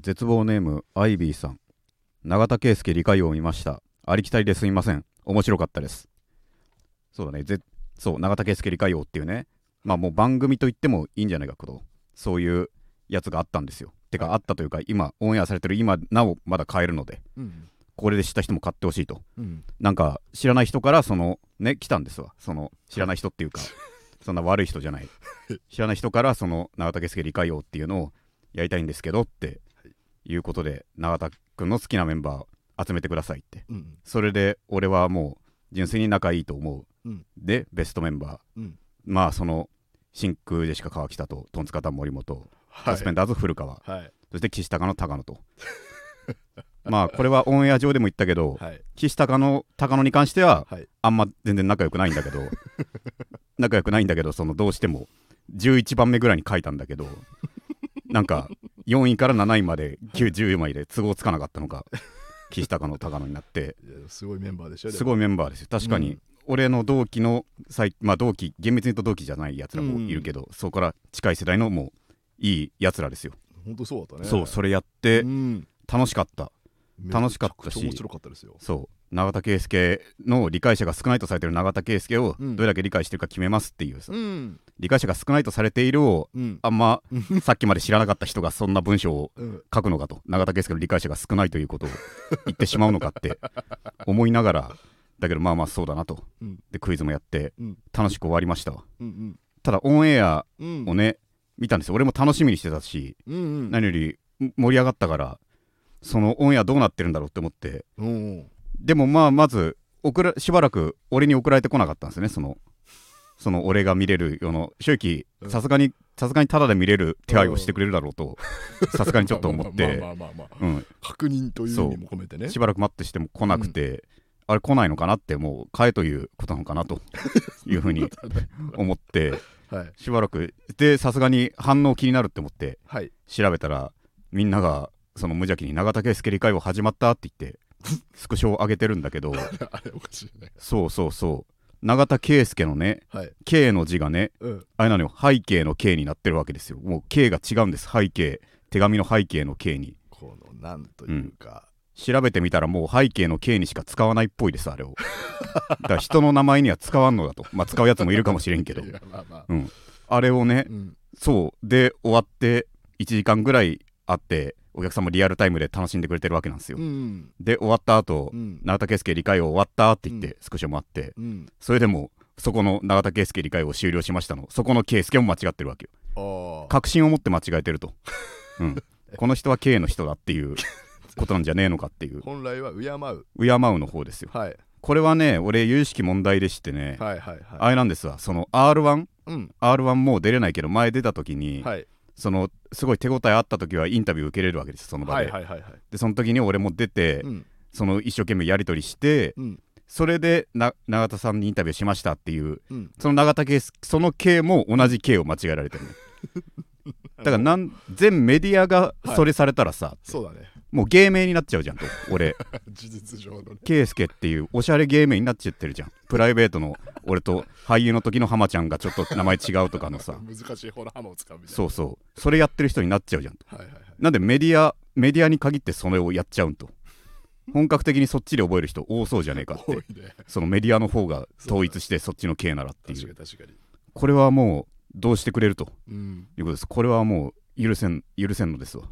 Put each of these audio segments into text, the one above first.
絶望ネームアイビーさん。永田圭介理解を見ました。ありきたりですみません。面白かったです。そうだね。ぜそう永田圭介理解王っていうね。まあもう番組と言ってもいいんじゃないかと。そういうやつがあったんですよ。てかあったというか今オンエアされてる今なおまだ買えるので。うん。これで知った人も買ってほしいと。うん。なんか知らない人からそのね来たんですわ。その知らない人っていうか そんな悪い人じゃない。知らない人からその永田圭介理解王っていうのをやりたいんですけどっていうことで永田君の好きなメンバー集めてくださいって。うんそれで俺はもう純粋に仲いいと思う、うん。でベストメンバー。うん。まあその真空ジェシカ川北とトンツカタン森本、はい。サスペンダーズ古川。はい。そして岸高の高野と。まあこれはオンエア上でも言ったけど、はい。岸高の高野に関してははい。あんま全然仲良くないんだけど 仲良くないんだけどそのどうしても11番目ぐらいに書いたんだけどなんか4位から7位まで9 10位まで都合つかなかったのか 岸高の高野になって。すごいメンバーでしょすごいメンバーですよ確かに、うん。俺の同期の最まあ同期厳密に言うと同期じゃないやつらもいるけど、そこから近い世代のもういいやつらですよ、本当そうだったね。そうそれやってうん。楽しかった、楽しかったし。面白かったですよ。そう永田圭介の理解者が少ないとされてる永田圭介をうん。どれだけ理解してるか決めますっていうさ、うん。理解者が少ないとされているをうんあん。まさっきまで知らなかった人がそんな文章をうん。書くのかと永田圭介の理解者が少ないということを言ってしまうのかって 思いながらだけどまあまあそうだなと。うん。でクイズもやってうん。楽しく終わりました。わうん。ただオンエアうん。をね見たんですよ。俺も楽しみにしてたしうんうん。何より盛り上がったからそのオンエアどうなってるんだろうって思ってうんでもまあまず送らしばらく俺に送られてこなかったんですねそのその俺が見れるような正直うん。さすがにさすがにタダで見れる手配をしてくれるだろうとさすがにちょっと思っ まあてまあまあまあまあ。うん。確認という意味も込めてね。しばらく待ってしても来なくてあれ来ないのかなってもう買えということなのかなと いうふうに 思ってはい。しばらくでさすがに反応気になるって思ってはい。調べたらみんながその無邪気に永田圭介理解を始まったって言ってスクショを上げてるんだけど。あれおかしいね。そうそうそう。永田圭介のねはい「K」の字がねうん。あれなのよ。背景の K になってるわけですよ。もう K が違うんです。背景。手紙の背景の K に。このなんというか。調べてみたらもう背景の K にしか使わないっぽいですあれを。だから人の名前には使わんのだと。まあ使うやつもいるかもしれんけど。まあまあ。うん。あれをねうん。そう。で終わって1時間ぐらいあってお客さんもリアルタイムで楽しんでくれてるわけなんですよ、うんで終わった後、うん。永田圭介理解を終わったって言って、うん。スクショもあって。うん。それでもそこの永田圭介理解を終了しましたのそこの圭介も間違ってるわけよ。ああ確信を持って間違えてると、うん、この人は K の人だっていう ことなんじゃねえのかっていう。本来は敬う。敬うの方ですよ。はい。これはね俺有識問題でしてね、はいはいあはい。れなんですわ。その R1R1 うん。もう出れないけど前出た時に、はいそのすごい手応えあった時はインタビュー受けれるわけですその場はで、いはいはいはい。でその時に俺も出て、うん。その一生懸命やり取りしてうん。それでな永田さんにインタビューしましたっていううん。その永田圭その K も同じ K を間違えられてるの。だからなん全メディアがそれされたらさ、そうだねもう芸名になっちゃうじゃんと俺。事実上のね。圭介っていうおしゃれ芸名になっちゃってるじゃん。プライベートの俺と俳優の時の浜ちゃんがちょっと名前違うとかのさ。難しい方の浜を使うみたいな。そうそう。それやってる人になっちゃうじゃんと。はいはいはい。なんでメディアメディアに限ってそれをやっちゃうんと。本格的にそっちで覚える人多そうじゃねえかって。ね。そのメディアの方が統一してそっちの K ならってい確うかに確かに。これはもうどうしてくれるとうん。いうことです。これはもう許せん許せんのですわ。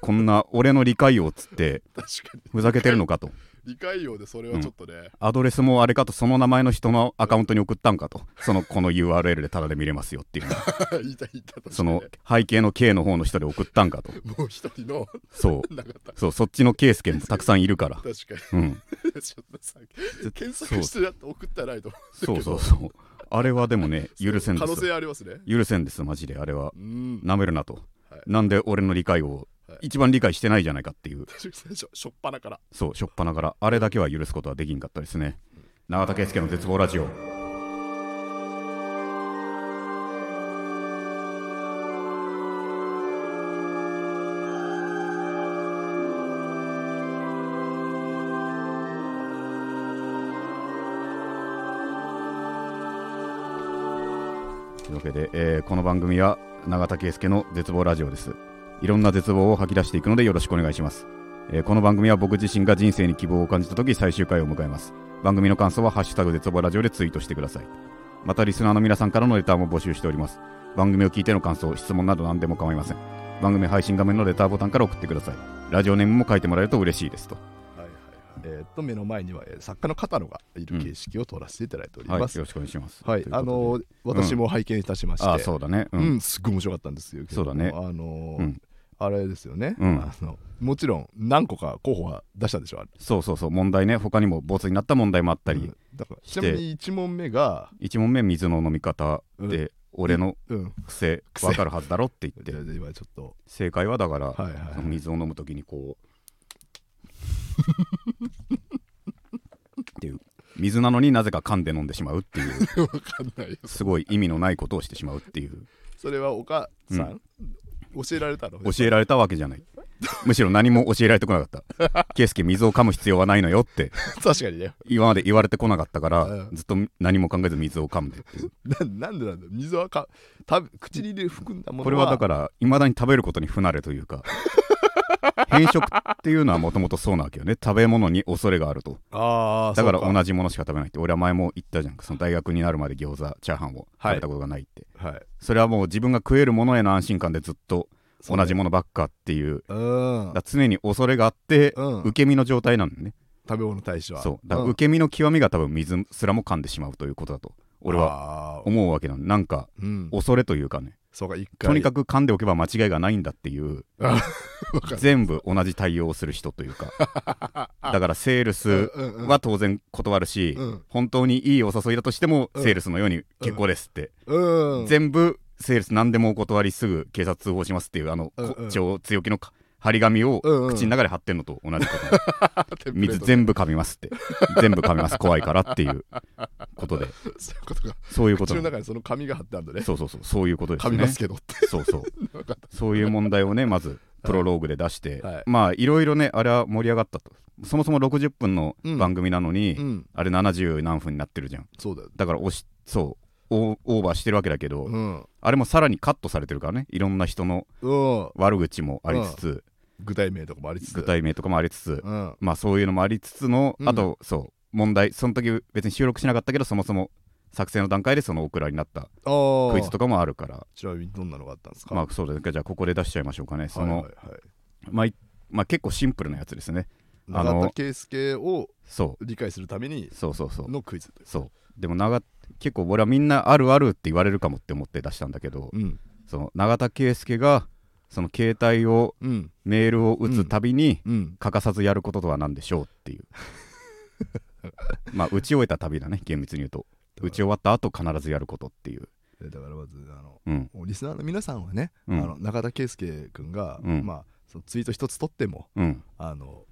こんな俺の理解をっつって ふざけてるのかと。理解用でそれはちょっとね。アドレスもあれかとその名前の人のアカウントに送ったんかと。そのこの URL でタダで見れますよっていう いたいたその背景の K の方の人で送ったんかと。もう一人の。そう。そうそっちの K スケもたくさんいるから。確かうん。にちょっとさ検索してやって送ったらないとそうそうそう。あれはでもね 許せんで可能性ありますね。許せんですマジで。あれは。うん。なめるなと、はいなんで俺の理解をはい。一番理解してないじゃないかっていう。しょっぱなから。そうしょっぱながら。あれだけは許すことはできんかったですね。永田圭介の絶望ラジオ。というわけで、えーこの番組は永田圭介の絶望ラジオです。いろんな絶望を吐き出していくのでよろしくお願いします、えーこの番組は僕自身が人生に希望を感じた時最終回を迎えます。番組の感想は「ハッシュタグ絶望ラジオ」でツイートしてください。またリスナーの皆さんからのレターも募集しております。番組を聞いての感想質問など何でも構いません。番組配信画面のレターボタンから送ってください。ラジオネームも書いてもらえると嬉しいですと。えーっと目の前にはえー作家の片野がいる形式を取らせていただいておりはい、よます、ろしくお願いします。はい、あのー私も拝見いたしまして、あそうだね。う。うんん、すっごい面白かったんですよ。そうだね。あのーうん。あれですよね、うん。あの。もちろん何個か候補は出したんでしょ、あれ。そうそうそう、問題ね、他にもボツになった問題もあったり、うん。だからちなみに1問目が、1問目、水の飲み方で、俺のうん、癖癖。分かるはずだろって言って、今ちょっと、正解はだから、はいはい水を飲むときにこう、っていう、水なのになぜか噛んで飲んでしまうっていう、わかんないよ。すごい意味のないことをしてしまうっていう、それはお母さん、教えられたの？教えられたわけじゃない。むしろ何も教えられてこなかった。圭介、水を噛む必要はないのよって。確かにね。今まで言われてこなかったから、うんずっと何も考えず水を噛んでっていう ななんでなんだ水はか食べ口に入れ含んだものはこれはだからいまだに食べることに不慣れというか変色っていうのはもともとそうなわけよね。食べ物に恐れがあると。ああだから同じものしか食べないって。俺は前も言ったじゃん。その大学になるまで餃子チャーハンを食べたことがないって、はい。それはもう自分が食えるものへの安心感でずっと同じものばっかっていう。うん。常に恐れがあって、うん。受け身の状態なんだよね。食べ物に対しては。そう。だからん。受け身の極みが多分水すらも噛んでしまうということだと俺はは思うわけなんなんかうん。恐れというかねそうか一回。とにかく噛んでおけば間違いがないんだっていう 全部同じ対応をする人というか。だからセールスは当然断るし、うん。本当にいいお誘いだとしてもうん。セールスのように結構ですって、うん。全部セールス何でもお断りすぐ警察通報しますっていうあの、うんうん。強気のか張り紙をうんうん。口の中で貼ってんのと同じこと、テンプレート水全部噛みますって。全部噛みます。怖いからっていうことで。そういうこと。かそういうこと口の中にその紙が貼ってあるんだね。そうそうそう。そういうことです噛みねますけどって。そうそう。そういう問題をねまずプロローグで出して、はい。まあいろいろねあれは盛り上がったと。そもそも60分の番組なのに、うん。あれ70何分になってるじゃん。そうだよだから押しそうオオーバーしてるわけだけど、うん。あれもさらにカットされてるからね。いろんな人のうん。悪口もありつつ、具体名とかもありつつ。具体名とかもありつつ、うん。まあそういうのもありつつの、うん。あとそう問題その時別に収録しなかったけどそもそも作成の段階でそのオクラになったクイズとかもあるから。ちなみにどんなのがあったんですか？まあそうですねじゃあここで出しちゃいましょうかね。その、はいはいはい。まあいまあ結構シンプルなやつですね。永田圭介をそ理解するためにうそうそうそう。のクイズそう。でも長結構俺はみんなあるあるって言われるかもって思って出したんだけど、うん。その永田圭介がその携帯をうん。メールを打つたびにうん。欠かさずやることとは何でしょうっていう。まあ打ち終えた旅だね厳密に言うと。打ち終わった後必ずやることっていう。でだからまずあのうん。リスナーの皆さんはね、うん。あの中田圭介君が、うん。まあそのツイート一つ取ってもうん。あの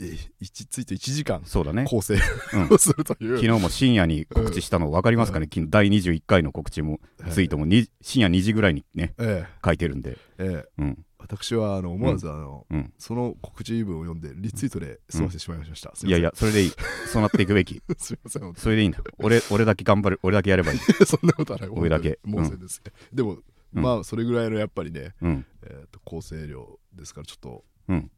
え一ツイート1時間そうだね。構成うん。を するという、昨日も深夜に告知したの分かりますかね、昨日第21回の告知もツイートもに深夜2時ぐらいにねえ書いてるんで。ええ。えうん。私はあの思わずあの、うん。その告知文を読んでリツイートで済ませてしまいました、すいやいやそれでいい。そうなっていくべき。すみませんそれでいいんだ。俺俺だけ頑張る俺だけやればいい。そんなことはない。俺だけ。もうせです、でも、うん。まあそれぐらいのやっぱりね、うん。えー、と構成量ですからちょっと、うん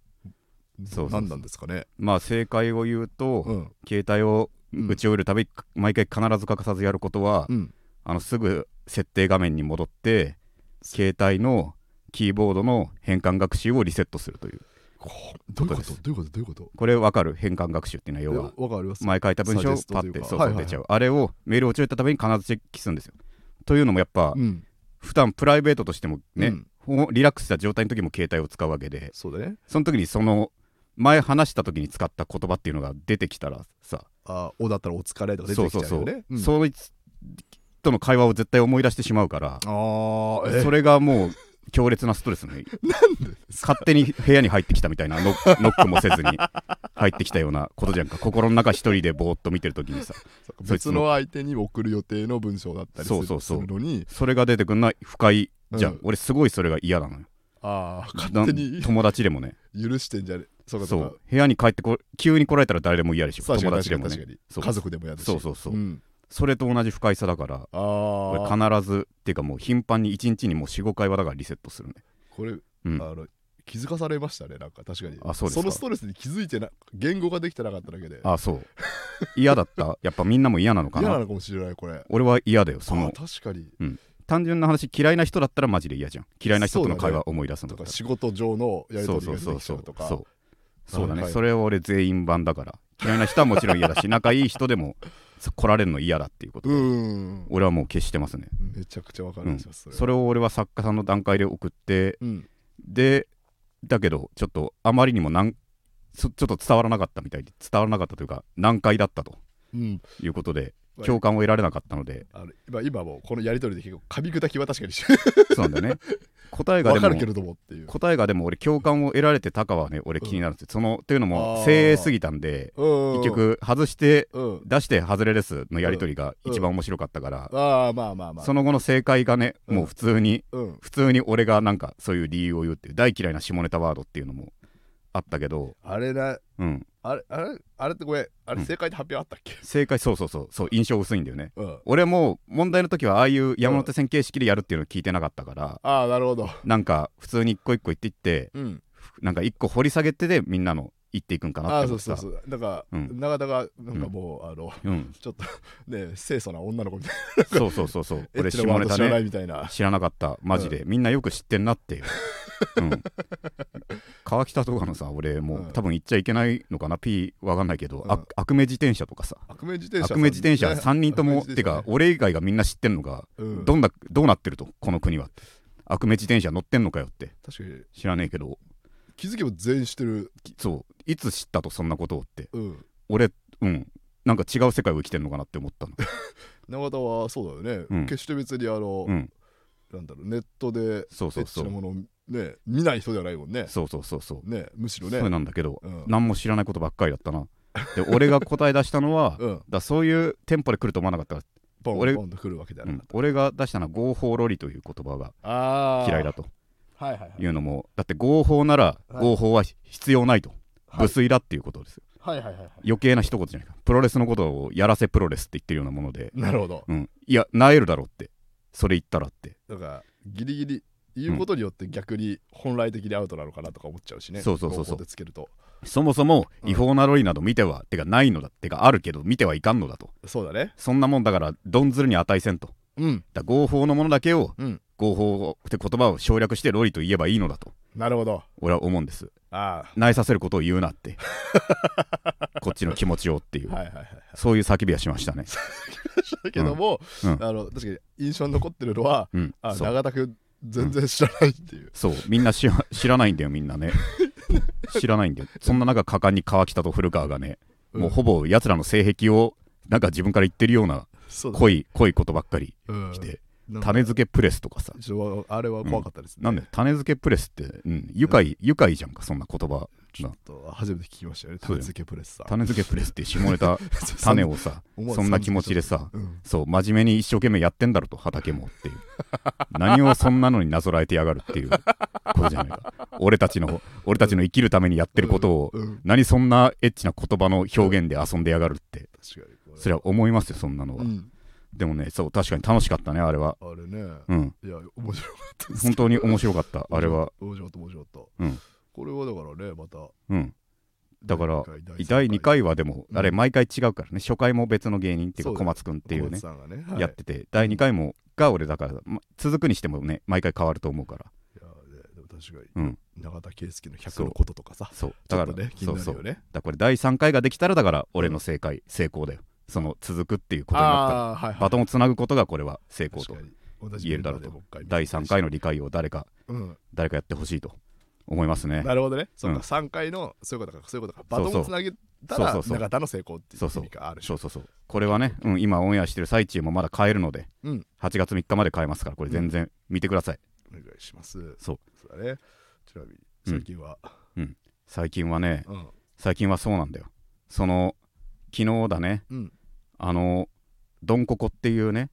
そうなんですかね。まあ正解を言うと、うん。携帯をうん打ち終えるたび、毎回必ず欠かさずやることは、うん。あのすぐ設定画面に戻って携帯のキーボードの変換学習をリセットするという。こどういうこことどういうこと？どういうこと？これわかる？変換学習っていうのは要は前書いた文章をパッてそう出ちゃう。あれをメールを打ちたたびに必ずチェックするんですよ。というのもやっぱ、うん。普段プライベートとしてもね、うん。ほリラックスした状態の時も携帯を使うわけで。その時にその前話した時に使った言葉っていうのが出てきたらさ。あおだったらお疲れとか出てきちゃそうそうそう。う、よねうん。そいつとの会話を絶対思い出してしまうからそれがもう強烈なストレスね。勝手に部屋に入ってきたみたいな ノックもせずに入ってきたようなことじゃんか心の中一人でぼーっと見てる時にさ。別の相手に送る予定の文章だったりするそうそうそう。するのに。それが出てくんのは不快じゃん、うん。俺すごいそれが嫌なのよ。ああな勝手に。友達でもね。許してんじゃね？そう。かそそう。かう部屋に帰ってこ急に来られたら誰でも嫌でしょ。友達でもね。家族でもやるし。そうそうそう。うん。それと同じ不快さだから必ずっていうかもう頻繁に1日にもう45回はだからリセットするね。これうん。あの気づかされましたねなんか。確かに。あそうですか。のストレスに気づいてな言語ができてなかっただけで。あそう。嫌だった。やっぱみんなも嫌なのかな。嫌なのかもしれないこれ。俺は嫌だよそあの確かに。単純な話嫌いな人だったらマジで嫌じゃん。嫌いな人との会話思い出すのとか仕事上のやりそう取りが出てきちそうそうそうゃうとかそうそうだね、はい。それは俺全員版だから。嫌いな人はもちろん嫌だし 仲いい人でもそ来られるの嫌だっていうことうで、ん。俺はもう消してますね。めちゃくちゃわかうんるんですよ、それそれを俺は作家さんの段階で送ってうん。でだけどちょっとあまりにもなんそちょっと伝わらなかったみたいで伝わらなかったというか難解だったと。うん。いうことでまあ共感を得られなかったので。あの今今もこのやり取りで結構噛み砕きは確かにしそうなんだよね答えがでもわかるけれどもっていう。答えがでも俺共感を得られてたかはね俺気になるんですよ、そのっていうのも精鋭すぎたんで結結局外してうん。出して外れですのやり取りが一番面白かったから、ああまあまあまあ。その後の正解がね、うん。もう普通にうん。普通に俺がなんかそういう理由を言うっていう大嫌いな下ネタワードっていうのもあったけど、あれなうん、あれあれあれってごめん。あれうん。正解で発表あったっけ？正解そうそうそう。そう印象薄いんだよね。うん。俺も問題の時はああいう山手線形式でやるっていうのを聞いてなかったから、ああなるほど。なんか普通に一個一個言っていってうん。なんか一個掘り下げてでみんなの言っていくんかなあってそうそうそう。だからうん。永田がなんかもうあのうん。ちょっとね清楚な女の子みたいそうそうそうそう。俺下ネタねいみたいな。知らなかった。マジで、みんなよく知ってんなっていう、うん、川北とかのさ俺もう、うん。多分言っちゃいけないのかな？P わかんないけど、うん。あ悪名自転車とかさ。悪名自転車悪名自転車ね。3人とも、てか俺以外がみんな知ってんのが、うん。どんなどうなってるとこの国は。悪名自転車乗ってんのかよって。確かに。知らねえけど。気づけば全員知ってる。そう。いつ知ったとそんなことをって。うん。俺うん。なんか違う世界を生きてんのかなって思ったの。永田はそうだよね、うん。決して別にあの、うん。なんだろうネットでそうそうそう。ものをね見ない人ではないもんね。そうそうそうそう。ねむしろね。そうなんだけど、うん。何も知らないことばっかりだったな。で俺が答え出したのは、うん。だそういうテンポで来ると思わなかった。ポン俺ポンと来るわけではうなかっ、ん。俺が出したのは合法ロリという言葉が嫌いだと。はいはいはい。いうのもだって合法ならはい。合法は必要ないと、はい。無粋だっていうことです。よはいはいはいはい。余計な一言じゃないか。プロレスのことをやらせプロレスって言ってるようなもので、なるほど。うん、いやなえるだろうって。それ言ったらって。だからギリギリ言うことによって逆に本来的にアウトなのかなとか思っちゃうしねそうそうそうそう。つけると。そもそもうん違法なロリなど見ては、てかないのだてかあるけど見てはいかんのだと。そうだね。そんなもんだからどんずるに値せんと。うん。だ合法のものだけをうん。合法って言葉を省略してロリと言えばいいのだと。なるほど。俺は思うんです。あなえさせることを言うなって。こっちの気持ちをっていう、あはいはいはい。そういう叫びはしましたね。だけども、うん。うん。あの確かに印象に残ってるのはうん。あ永田君全然知らないっていう、そう。みんな知ら知らないんだよみんなね。知らないんだよ。そんな中果敢に川北と古川がね、もうほぼ奴らの性癖をなんか自分から言ってるような濃い濃いことばっかりうん。来て、なんか種付けプレスとかさ、あれは怖かったですね、なんで種付けプレスって、うん、愉快、愉快じゃんかそんな言葉ちょっと初めて聞きましたよね。種付けプレスさ種付けプレスっていう下ネタ。種をさそんな気持ちでさ。うんそう真面目に一生懸命やってんだろと畑もっていう。何をそんなのになぞらえてやがるっていうことじゃないか。俺たちの俺たちの生きるためにやってることをうんうん。何そんなエッチな言葉の表現で遊んでやがるって。それは思いますよそんなのは、うん。でもねそう確かに楽しかったねあれは。あれね。うん。いや面白かった本当に面白かったあれは。面白かった面白かった、うんこれはだからねまた。うん。だから第第2回。はでもうん。あれ毎回違うからね。初回も別の芸人っていうか小松くんっていうねやってて。第2回もが俺だからま続くにしてもね毎回変わると思うから。いやねでも確かに、うん。永田圭介の100のこととかさ。そう。ちだからね気そうそう。だからこれ第3回ができたらだから俺の正解成功だよ。その続くっていうことになった。バトンをつなぐことがこれは成功と言えるだろう。と第3回の理解を誰かうん。誰かやってほしいと思いますね。なるほどね。そうか、うん3回のそういうことか。そういうことか。バトンをつなげたらそうそうそう。永田の成功っていうそうそう。意味がある。しそうそうそう。これはね、うん、今オンエアしてる最中もまだ買えるので、うん。8月3日まで買えますからこれ全然見てください、お願いします。そう。そうだねちなみにうん。最近は、最近はねうん。最近はそうなんだよ。その昨日だねうん。あのドンココっていうね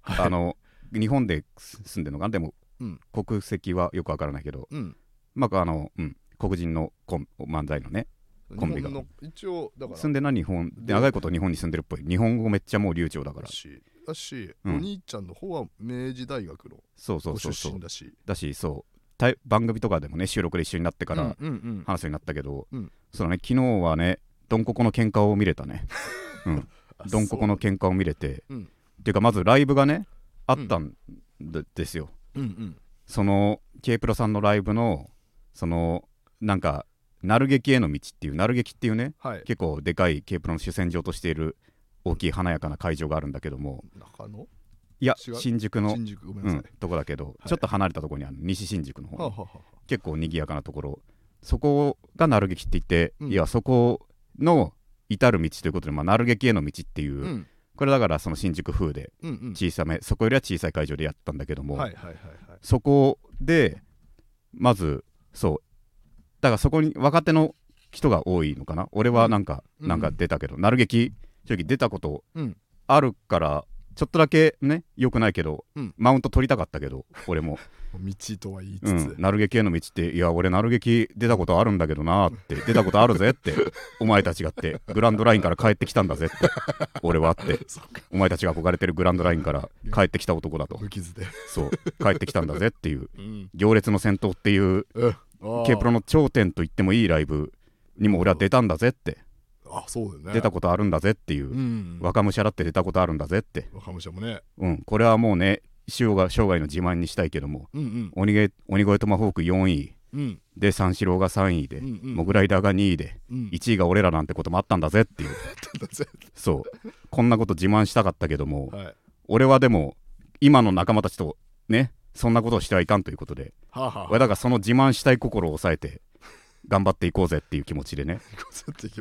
はい。あの日本で住んでるのかな？でも、うん。国籍はよくわからないけどうんまああの、うん、黒人のコン漫才のねコンビが。一応だから住んでるのは日本で長いこと日本に住んでるっぽい。日本語めっちゃもう流暢だから。だしだし、うん。お兄ちゃんの方は明治大学のそうそごうそうそう。出身だし。だしそう。番組とかでもね収録で一緒になってからうんうんうん。話になったけど、うん。そうだね昨日はねドンココの喧嘩を見れたね。うん。あドンココのそう喧嘩を見れて、うん。っていうかまずライブがねあったんでですよ。うんうん。その K プロさんのライブのそのなんかなる劇への道っていうなる劇っていうねはい。結構でかい K プロの主戦場としている大きい華やかな会場があるんだけども。中野？いや新宿の新宿？うん、とこだけど、い。ちょっと離れたところにある西新宿の方、はあはあはあ。結構賑やかなところ。そこがなる劇って言って、うん。いやそこの至る道ということで、まあ、なる劇への道っていう、うん。これだからその新宿風でうんうん。小さめ、そこよりは小さい会場でやったんだけども、はいはいはいはい。そこでまずそう。だからそこに若手の人が多いのかな？俺はなんか、うん。なんか出たけど、なる劇正直出たことうん。あるからちょっとだけねよくないけど、うん。マウント取りたかったけど俺も。道とは言いつうつ、ん、なる劇への道っていや俺なる劇出たことあるんだけどなって出たことあるぜって お前たちがってグランドラインから帰ってきたんだぜって俺はって。お前たちが憧れてるグランドラインから帰ってきた男だと。無傷で、そう。帰ってきたんだぜっていう。うん、行列の先頭っていうえ K プロの頂点と言ってもいいライブにも俺は出たんだぜって。あそうだよね。出たことあるんだぜっていう。うん。若武者だって出たことあるんだぜって。若武者もね。うん。これはもうね生涯生涯の自慢にしたいけどもうんうん。鬼越トマホーク4位。うん。で三四郎が3位で、うんうん。モグライダーが2位でうん。1位が俺らなんてこともあったんだぜっていう。そう。こんなこと自慢したかったけどもはい。俺はでも今の仲間たちとねそんなことをしてはいかんということではあ、はあ、俺だからその自慢したい心を抑えて頑張っていこうぜっていう気持ちでね。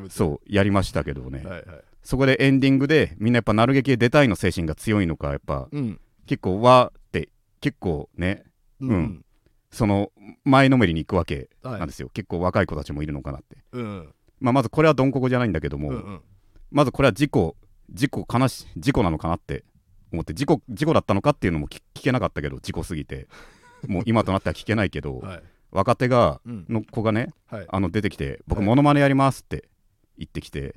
そうやりましたけどね、はいはい。そこでエンディングでみんなやっぱなる劇へ出たいの精神が強いのかやっぱうん。結構わーって結構ねうん。うん。その前のめりに行くわけはい。なんですよ、結構若い子たちもいるのかなって、うん。まあ、まずこれはどんここじゃないんだけども、うんうん。まずこれは事故事故悲し事故なのかなって思って事故事故だったのかっていうのも聞聞けなかったけど事故すぎて。もう今となっては聞けないけど、はい。若手がうん。の子がねはい。あの出てきて僕はい。モノマネやりますって言ってきて、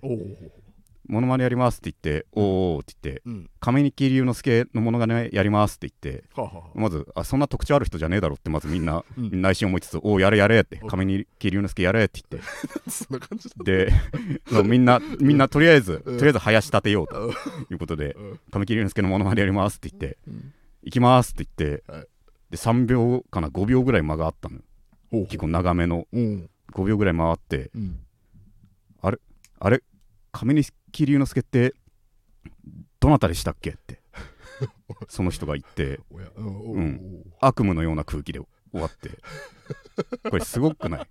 モノマネやりますって言っておーおーって言ってうん亀木隆之介のモノマネやりますって言ってはあ、はあはあ、まずあそんな特徴ある人じゃねえだろってまずみんなうん。内心思いつつおおやれやれってお亀木隆之介やれって言って。そんな感じだで そうみんなみんなとりあえず、うん。とりあえず林立てようとうん。いうことでうん亀木隆之介のモノマネやりますって言ってうん行きますって言って、はい。で3秒かな5秒ぐらい間があったのよ。ほう結構長めの。うん。5秒ぐらい回ってうん。あれ亀木隆之介ってどなたでしたっけ？って。その人が言って。うん悪夢のような空気で終わって。これすごくない？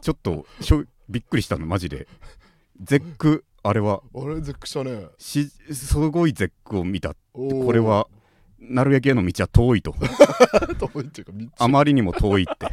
ちょっとしょびっくりしたのマジで。絶句あれは。あれ絶句したね。しすごい絶句を見たこれはなるべきへの道は遠いと。遠いっていうか道。あまりにも遠いって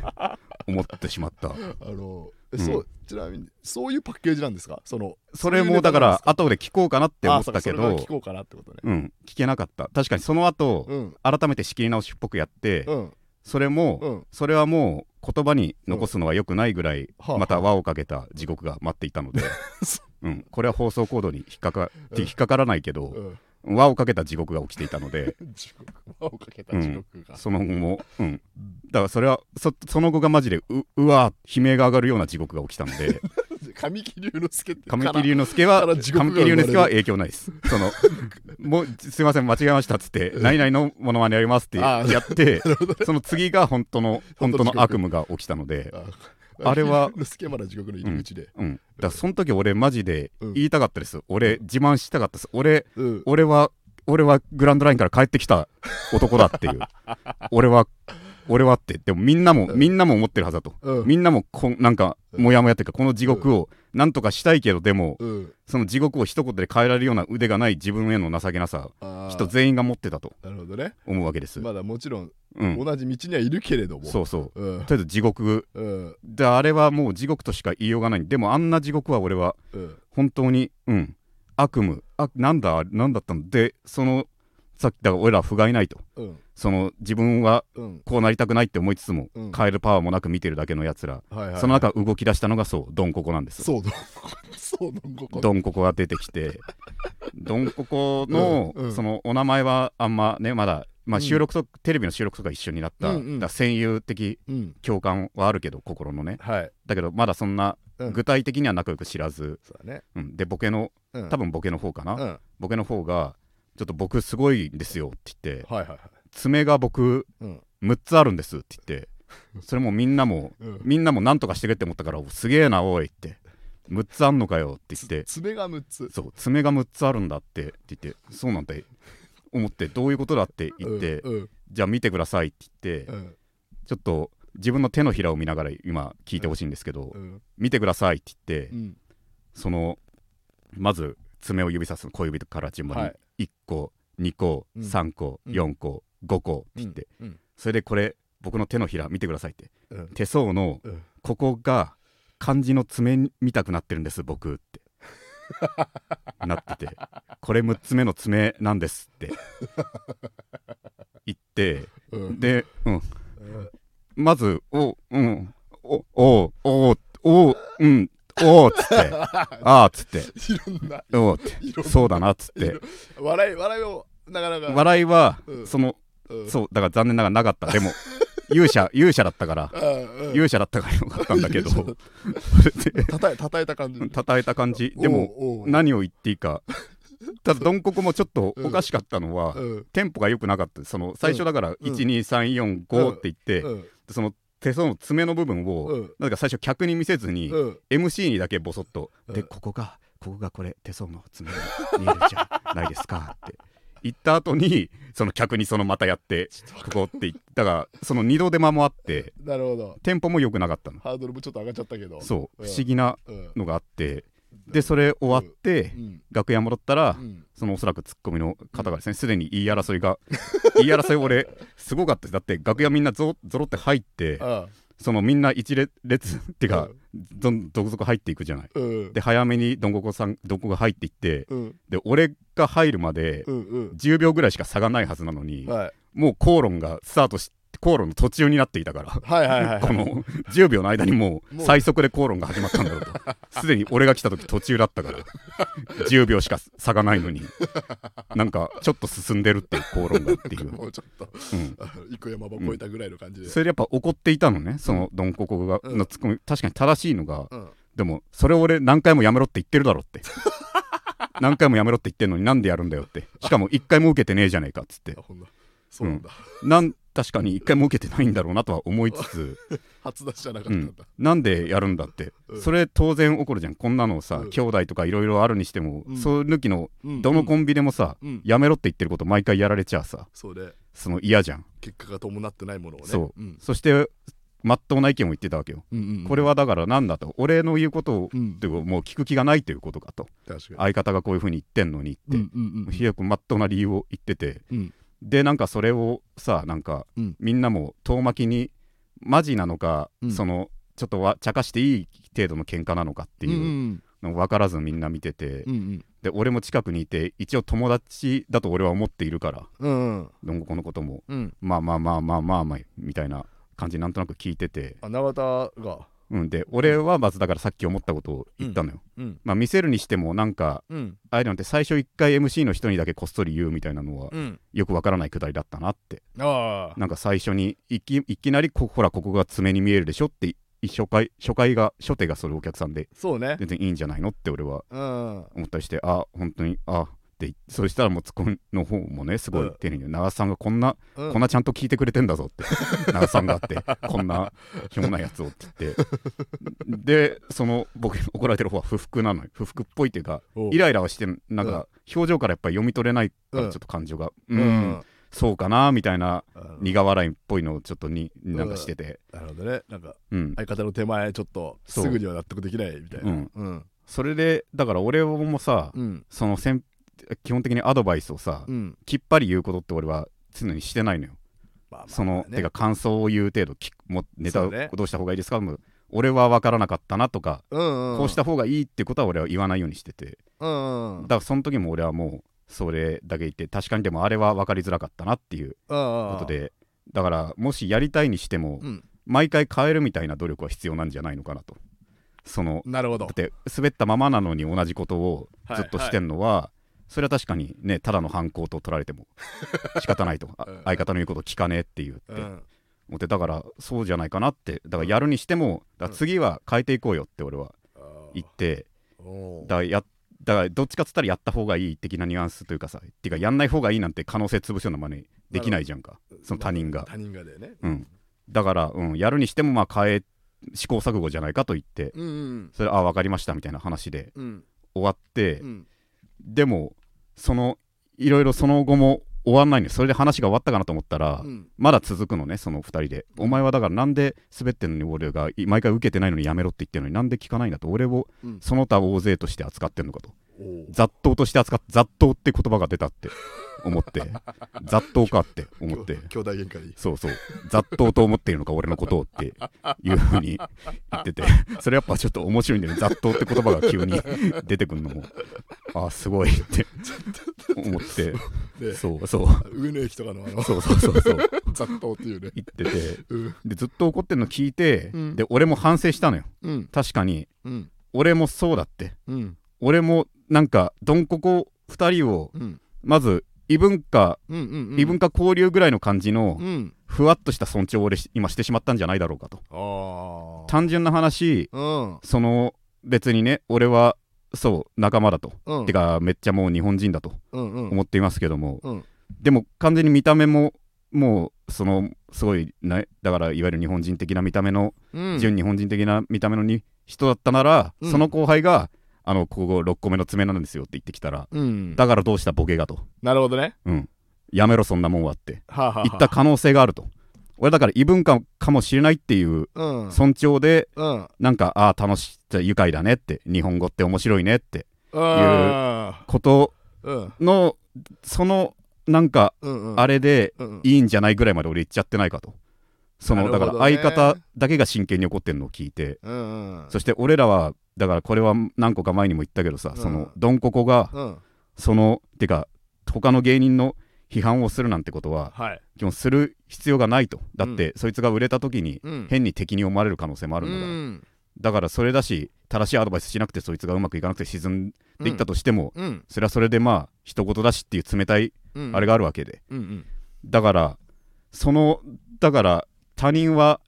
思ってしまった。あのそうちなみにそういうパッケージなんですか？そのそれもだから後で聞こうかなって思ったけど。聞こうかなってことね。うん。聞けなかった。確かにその後うん。改めて仕切り直しっぽくやってうん。それもうん。それはもう言葉に残すのは良くないぐらいはあまた輪をかけた地獄が待っていたので。そう。ん。これは放送コードに引っかかうん。引っかからないけどうん。輪をかけた地獄が起きていたので。地獄。輪をかけた地獄が。その後もうんだからそれはそその後がマジでううわ悲鳴が上がるような地獄が起きたので。神木隆之介って神木隆之介は神木隆之介は影響ないです。その もうすいません間違えましたっつって何々のものまねやりますってやってその次が本当の 本当の悪夢が起きたのであれは地獄の入り口で。うん。だからその時俺マジでうん。言いたかったです。俺自慢したかったです。俺うん。俺は俺はグランドラインから帰ってきた男だっていう。俺は俺はって。でもみんなもうん。みんなも思ってるはずだと。うん。みんなもこんなんかうん。モヤモヤっていうかこの地獄をなんとかしたいけどでもうん。その地獄を一言で変えられるような腕がない自分への情けなさ人全員が持ってたとなるほどね。思うわけです、まだもちろんうん、同じ道にはいるけれども。そうそう。うん。とりあえず地獄。うん。であれはもう地獄としか言いようがない。でもあんな地獄は俺はうん。本当にうん。悪夢。あなんだなんだったのでそのさっきだから俺らは不甲斐ないと。うん。その自分はうん。こうなりたくないって思いつつも、うん。変えるパワーもなく見てるだけのやつら、はいはい。はいその中動き出したのがそうドンココなんですそうドンココ。が出てきて。ドンココの、うんうん。そのお名前はあんまねまだまあ、うん。収録と、テレビの収録とか一緒になった、うん。うん。だ戦友的うん。共感はあるけど心のね。はい。だけどまだそんなうん。具体的には仲良く知らず、そうだね。うん、でボケのうん。多分ボケの方かな、うん。ボケの方がちょっと僕すごいんですよって言ってはいはいはい。爪が僕うん。6つあるんですって言って それもみんなもうん。みんなも何とかしてくれって思ったからすげえなおいって6つあんのかよって言って。爪が6つ。そう爪が6つあるんだってって言ってそうなんだ思ってどういうことだって言って、うんじゃあ見てくださいって言って、うん。ちょっと自分の手のひらを見ながら今聞いてほしいんですけど、うん。見てくださいって言って、うん。そのまず爪を指さすの小指から順番に、はい1個2個うん。3個うん。4個5個って言って、うん。それでこれ僕の手のひら見てくださいって。うん。手相のうん。ここが漢字の爪見たくなってるんです僕って。なってて。これ6つ目の爪なんですって。言って。うん。で、うん、うん。まずおうん。おおおおうんおーっつって。あーっつって。いろんな。おーって。そうだなっつって。笑い笑いをなかなか。笑いはうん。そのうん。そうだから残念ながらなかった。でも 勇者勇者だったから。勇者だったからよかったんだけど。た。たえたたえた感じ。叩いた感じ。でも何を言っていいか。ただどんここもちょっとおかしかったのは、うん。テンポが良くなかった。その最初だからうん。12345って言って、うん。その手相の爪の部分を、うん。なんか最初客に見せずに、うん。MC にだけボソッと、うん。でここがここがこれ手相の爪に見えるじゃないですかって言った後にその客にそのまたやってここって言ったがその二度手間もあって なるほど。テンポも良くなかったの。ハードルもちょっと上がっちゃったけど。そう、うん。不思議なうん。のがあってでそれ終わって、うん。楽屋戻ったら、うん。そのおそらくツッコミの方がですねすでに言い争いが 言い争い俺すごかったです。だって楽屋みんなぞぞろって入ってあそのみんな一列列っていうか、どん。続々入っていくじゃない。うん。で早めにどんここさんどんこが入っていってうん。で俺が入るまでうんうん。10秒ぐらいしか差がないはずなのに、はい。もう口論がスタートし口論の途中になっていたから。はいはいはいこの10秒の間にもう最速で口論が始まったんだろうと。すでに俺が来た時途中だったから。10秒しか差がないのに。なんかちょっと進んでるっていう口論がっていう、もうちょっとうん、山場越えたぐらいの感じで。それでやっぱ怒っていたのねそのドンココがうん。のツッコミ。確かに正しいのがうん。でもそれ俺何回もやめろって言ってるだろって。何回もやめろって言ってんのになんでやるんだよって。しかも1回も受けてねえじゃねえかっつって。そうなんだ。なん確かに1回も受けてないんだろうなとは思いつつ、初出しじゃなかうんったんだ、なんでやるんだって、うん。それ当然起こるじゃん。こんなのさ、うん。兄弟とかいろいろあるにしても、うん。そう抜きのうん。どのコンビでもさ、うん。やめろって言ってること毎回やられちゃうさ。そうでその嫌じゃん、結果が伴ってないものをね。そう。うん。そしてまっとうな意見を言ってたわけよ、うんうんこれはだからなんだと。俺の言うことを、うん。もう聞く気がないということ。かと確かに。相方がこういうふうに言ってんのにって、うんうんうんひどくまっとうな理由を言ってて。うんでなんかそれをさなんか、うん。みんなも遠巻きにマジなのか、うん。そのちょっとわ茶化していい程度の喧嘩なのかっていうん。の分からずみんな見てて、うんうん。で俺も近くにいて一応友達だと俺は思っているからうんうん。どんごこのことも。うん。まあまあまあまあまあまあみたいな感じなんとなく聞いてて、あ永田がうん、で俺はまずだからさっき思ったことを言ったのよ、うん。まあ見せるにしてもなんかうん。ああいうのって最初一回 MC の人にだけこっそり言うみたいなのはうん。よくわからないくだりだったなって。なんか最初にいきいきなりこほらここが爪に見えるでしょって初回初回が初手がそれお客さんでそうね。全然いいんじゃないのって俺はうん。思ったりしてあ本当にあってそしたらもうツッコミの方もねすごい丁寧に長瀬さんがこんな、うん。こんなちゃんと聞いてくれてんだぞって。長瀬さんがあって こんなしょうもないやつをって言って。でその僕に怒られてる方は不服なのよ。不服っぽいっていうかイライラはしてなんか表情からやっぱり読み取れないからうんちょっと感情が。ううん、んそうかなみたいなうん。苦笑いっぽいのをちょっとになんかしてて、なるほどね。なんかうん、相方の手前ちょっとすぐには納得できないみたいな。うん。うん。それでだから俺もさ、うん。その先基本的にアドバイスをさ、うん。きっぱり言うことって俺は常にしてないのよ。まあまあその、ねてか感想を言う程度きもネタをどうした方がいいですか？もう俺は分からなかったなとか、うんうん。こうした方がいいってことは俺は言わないようにしてて。うんうんだからその時も俺はもうそれだけ言って確かにでもあれは分かりづらかったなっていうこことで。だからもしやりたいにしても、うん。毎回変えるみたいな努力は必要なんじゃないのかなと。そのなるほど。だって滑ったままなのに同じことをずっとしてんのは、それは確かにねただの犯行と取られても 仕方ないと。あうん。相方の言うこと聞かねえっていうって。うん。思ってだからそうじゃないかなって。だからやるにしても次は変えていこうよって俺は言って。だからやだからどっちかっつったらやった方がいい的なニュアンスというかさっていうかやんない方がいいなんて可能性潰すような真似できないじゃんか。その他人が。他人がだよね。うん。だから、うん、やるにしてもまあ変え試行錯誤じゃないかと言って。うんうん。それあ分かりましたみたいな話でうん。終わって、うん。でもそのいろいろその後も終わんないのよそれで話が終わったかなと思ったら、うん。まだ続くのねその2人で、お前はだからなんで滑ってんのに俺がい毎回受けてないのにやめろって言ってるのになんで聞かないんだと俺をうん。その他大勢として扱ってんのかと。雑踏として扱って雑踏って言葉が出たって思って雑踏かって思って。兄弟喧嘩に。そうそう。雑踏と思っているのか俺のことをっていうふうに言ってて。それやっぱちょっと面白いんだよね。雑踏って言葉が急に出てくるのも。あーすごいって思って。でそうそう。上野駅とかのあのそうそうそうそう。雑踏っていうね。言ってて。うん。でずっと怒ってるの聞いて、うん。で俺も反省したのよ。うん。確かに。うん。俺もそうだって。うん。俺もなんかどんここ2人をうん。まず異文化、うんうんうん。異文化交流ぐらいの感じのうん。ふわっとした尊重を俺し今してしまったんじゃないだろうかと。単純な話うん。その別にね俺はそう仲間だと、うん。てかめっちゃもう日本人だとうんうん。思っていますけども、うん。でも完全に見た目ももうそのすごいなだからいわゆる日本人的な見た目の、うん。純日本人的な見た目のに人だったなら、うん。その後輩があのここ6個目の爪なんですよって言ってきたら、うん。だからどうしたボケがと、なるほどね。うん、やめろそんなもんはって。はあはあはあ。言った可能性があると。俺だから異文化かもしれないっていううん。尊重でうん。なんかああ楽しい愉快だねって日本語って面白いねってあことのそのなんかあれでいいんじゃないぐらいまで俺言っちゃってないかと。その、ね。から相方だけが真剣に怒ってるのを聞いてうんうん。そして俺らはだからこれは何個か前にも言ったけどさ、うん。そのドンココがうん。そのてか他の芸人の批判をするなんてことははい。基本する必要がないと。だって、そいつが売れた時にうん。変に敵に思われる可能性もあるんだから、うん。だからそれだし正しいアドバイスしなくてそいつがうまくいかなくて沈んでいったとしても、うん。それはそれでまあ一言だしっていう冷たいうん。あれがあるわけで、うんうん。だからそのだから他人は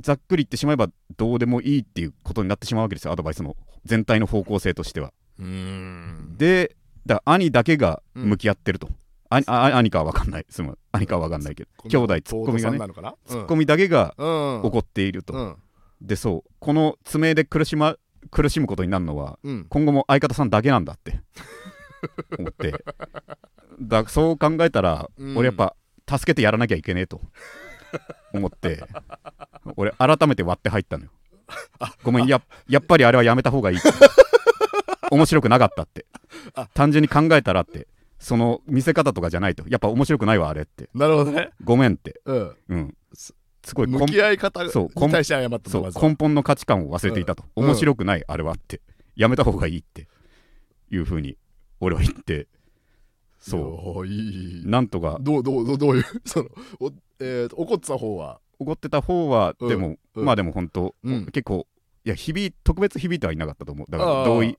ざっくり言ってしまえばどうでもいいっていうことになってしまうわけですよアドバイスの全体の方向性としては。うーん。でだ兄だけが向き合ってると、ああ兄かは分かんない。すまん。兄かは分かんないけど。兄弟ツッコミがね。ツッコミだけがうん。怒っていると、うん。でそう。この爪で苦し,、ま、苦しむことになるのはうん。今後も相方さんだけなんだって。思って。だそう考えたら、うん。俺やっぱ助けてやらなきゃいけねえと 思って俺改めて割って入ったのよ。ごめんややっぱりあれはやめた方がいい。って面白くなかったって。あ単純に考えたらって。その見せ方とかじゃないと。やっぱ面白くないわあれって。なるほどね。ごめんって。うん。うん。すすごい向き合い方に対して謝ったそう根本の価値観を忘れていたと、うん。面白くないあれはって。やめた方がいいって。いうふうに俺は言ってそう。ういい。なんとか。どうどうどうどういう そのおえーと怒ってた方は？怒ってた方はうんでも、うんまあでも本当、うん。結構いや響い特別響いてはいなかったと思う。だから同意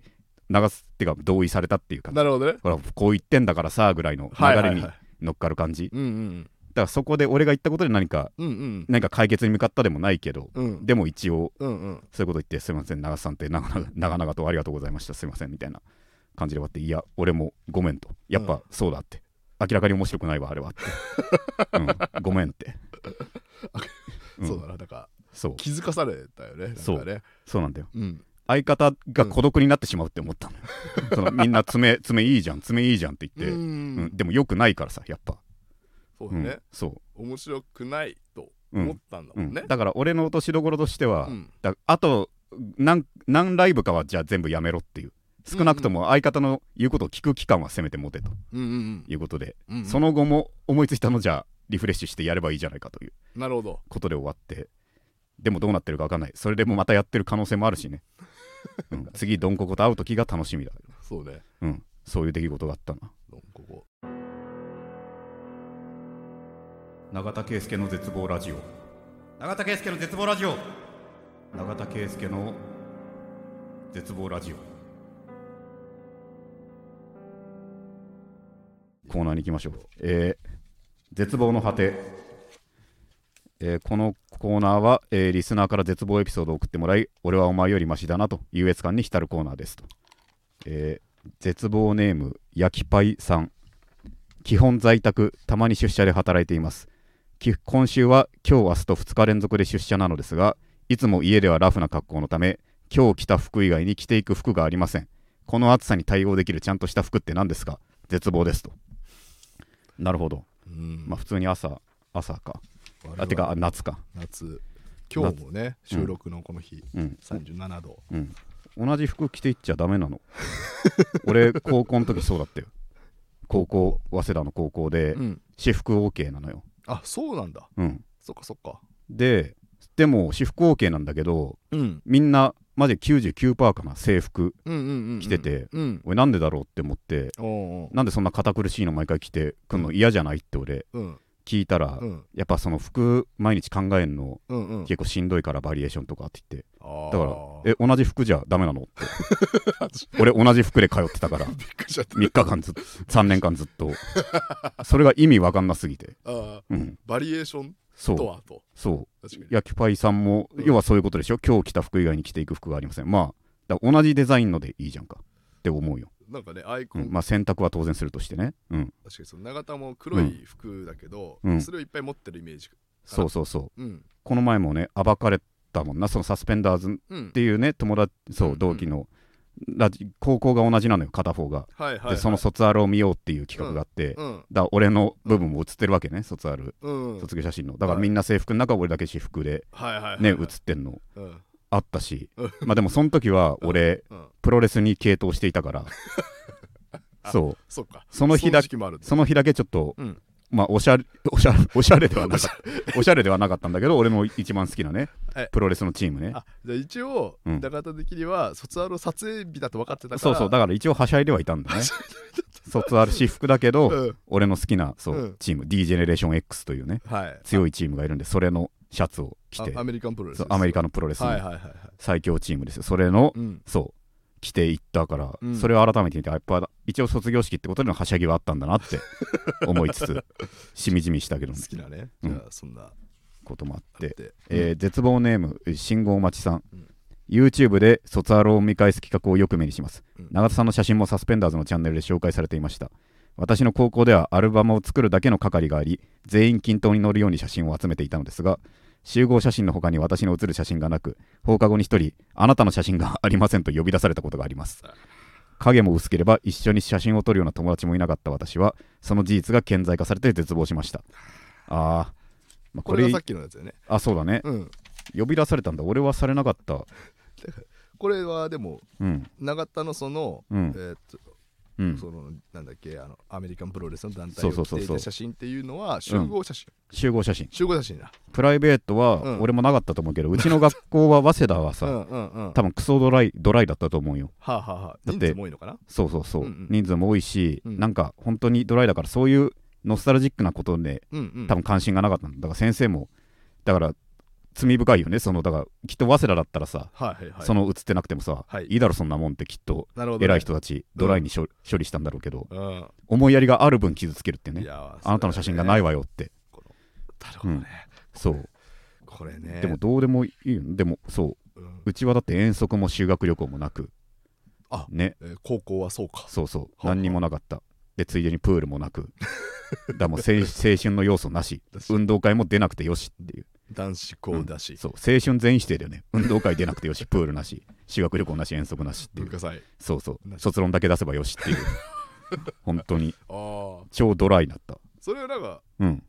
流すっていうか同意されたっていうかなるほどね。ほらこう言ってんだからさぐらいの流れにはいはい。はい乗っかる感じ、うんうん。だからそこで俺が言ったことで何かうんうん。何か解決に向かったでもないけどうん。でも一応うんうん。そういうこと言って、すみません、長瀬さんって長々長々とありがとうございました、すみませんみたいな感じで終わって、いや、俺もごめんと、やっうん。ぱそうだって、明らかに面白くないわ、あれはって、うん、ごめんって、うん。そうだな。だからそう、気づかされたよねね。そう。そうなんだよ、うん。相方が孤独になってしまうって思ったの。よ、そのみんな爪、爪いいじゃん、爪いいじゃんって言って、ううん。んでもよくないからさ、やっぱ、うんそうだね。そ面白くないと思ったんだうんもん。ねだから俺の落としどころとしては、うん。だあと何何ライブかはじゃあ全部やめろっていう少なくとも相方の言うことを聞く期間はせめて持てということで、うんうん。その後も思いついたのじゃあリフレッシュしてやればいいじゃないかというなるほど。ことで終わってでもどうなってるか分かんない。それでもまたやってる可能性もあるしね、うん、次ドンココと会う時が楽しみだ、そうね。うん、そういう出来事があったな。ここ永田圭介の絶望ラジオ。永田圭介の絶望ラジオ。永田圭介の絶望ラジオコーナーに行きましょう。えー絶望の果て、えーこのコーナーは、えーリスナーから絶望エピソードを送ってもらい、俺はお前よりマシだなと優越感に浸るコーナーですと。えー絶望ネーム、焼きパイさん。基本在宅、たまに出社で働いています。今週は今日、明日と2日連続で出社なのですが、いつも家ではラフな格好のため、今日着た服以外に着ていく服がありません。この暑さに対応できるちゃんとした服って何ですか？絶望ですと。なるほど。うんまあ普通に朝、朝か。あ、てか、あ夏か。夏今日もね収録のこの日、うん。37度うん。同じ服着ていっちゃダメなの。俺、高校の時そうだったよ。高校、早稲田の高校で、うん私服 OK なのよ。あそうなんだうん。そっかそっかで、でも、私服 OK なんだけど、うんみんな、マジで99%かな、制服。うんうんうんうん。着てて、うん。俺なんでだろうって思って、なんでそんな堅苦しいの毎回着てくんの？嫌じゃないって俺。うん。聞いたら、うん。やっぱその服毎日考えんの結構しんどいからバリエーションとかって言って。だからえ同じ服じゃダメなのって。俺同じ服で通ってたから。びっくりしちゃった。3日間ずっと。3年間ずっと。それが意味わかんなすぎて。バリエーションとはと。そう焼きパイさんも、うん。要はそういうことでしょ？今日着た服以外に着ていく服がありません。まあ同じデザインのでいいじゃんかって思うよ、なんかねアイコン、うん、まあ選択は当然するとしてね。うん。確かにその長田も黒い服だけど、うん。それをいっぱい持ってるイメージ。そうそうそう。うん。この前もね暴かれたもんな。そのサスペンダーズっうんていうね友達そううん。同期の、ラジ高校が同じなのよ片方が、はいはい、はい、でその卒アルを見ようっていう企画があって、うんだ俺の部分も写ってるわけね卒アル。うん。卒業写真の。だからはい。みんな制服の中俺だけ私服ではいね写ってんの。うん。あったし。うん。まあでもその時は俺うん。プロレスに傾倒していたから。そう。その日だ時期もあるんだ。その日だけちょっと、うんまあおしゃれ おしゃれおしゃれではなかった。おしゃれ。ではなかったんだけど俺の一番好きなねはいプロレスのチームね。あじゃあ一応、うん。中田的には卒アル撮影日だと分かってたから。そうそうだから一応はしゃいではいたんだね。卒アル私服だけど、うん。俺の好きなそう、うん。チーム D ジェネレーション X というねはい。強いチームがいるんでそれのシャツを着て。あアメリカンプロレスアメリカののプロレスの最強チームですよ。それの、うん。そう着ていったから、うん。それを改めて見てやっぱ一応卒業式ってことでのはしゃぎはあったんだなって 思いつつしみじみしたけど好きなね、うん。じゃあそんなこともあって。て。えー絶望ネーム信号待ちさん、うん。YouTube で卒アルを見返す企画をよく目にします、うん。永田さんの写真もサスペンダーズのチャンネルで紹介されていました。私の高校ではアルバムを作るだけの係があり全員均等に載るように写真を集めていたのですが集合写真の他に私の写る写真がなく放課後に一人あなたの写真がありませんと呼び出されたことがあります。影も薄ければ一緒に写真を撮るような友達もいなかった私はその事実が顕在化されて絶望しました。あー、まあ、これこれがさっきのやつだよね。あそうだね。うん。呼び出されたんだ。俺はされなかった。これはでもうん。永田のその、うん。えーっとうん。そのなんだっけあのアメリカンプロレスの団体を着ていた写真っていうのは集合写真、集合写真。集合写真だ。プライベートはうん。俺もなかったと思うけど、うちの学校は 早稲田はさ、うんうんうん。多分クソドライドライだったと思うよ。はあ、はあはあ、人だって数も多いのかな？そうそうそう、うんうん。人数も多いし、うん。なんか本当にドライだからそういうノスタルジックなことでうんうん。多分関心がなかったんだ。だから先生もだから罪深いよねそのだからきっと早稲田だったらさ、はいはいはい。その映ってなくてもさ、はい。いいだろそんなもんってきっと偉い人たちドライに処,、処理したんだろうけどうん。思いやりがある分傷つけるってねいやあなたの写真がないわわよって。なるほどね、そう。これね。でもどうでもいいよでもそう。うん。うちはだって遠足も修学旅行もなくあね。えー高校はそうか。そうそう。あ何にもなかった。でついでにプールもなく。だもう青青春の要素なし。運動会も出なくてよしっていう男子校だし、そう。青春全員指定だよね。運動会出なくてよし。プールなし。修学旅行なし遠足なしっていう。そうそう。卒論だけ出せばよしっていう。本当に。超ドライだった。それはなんかうん。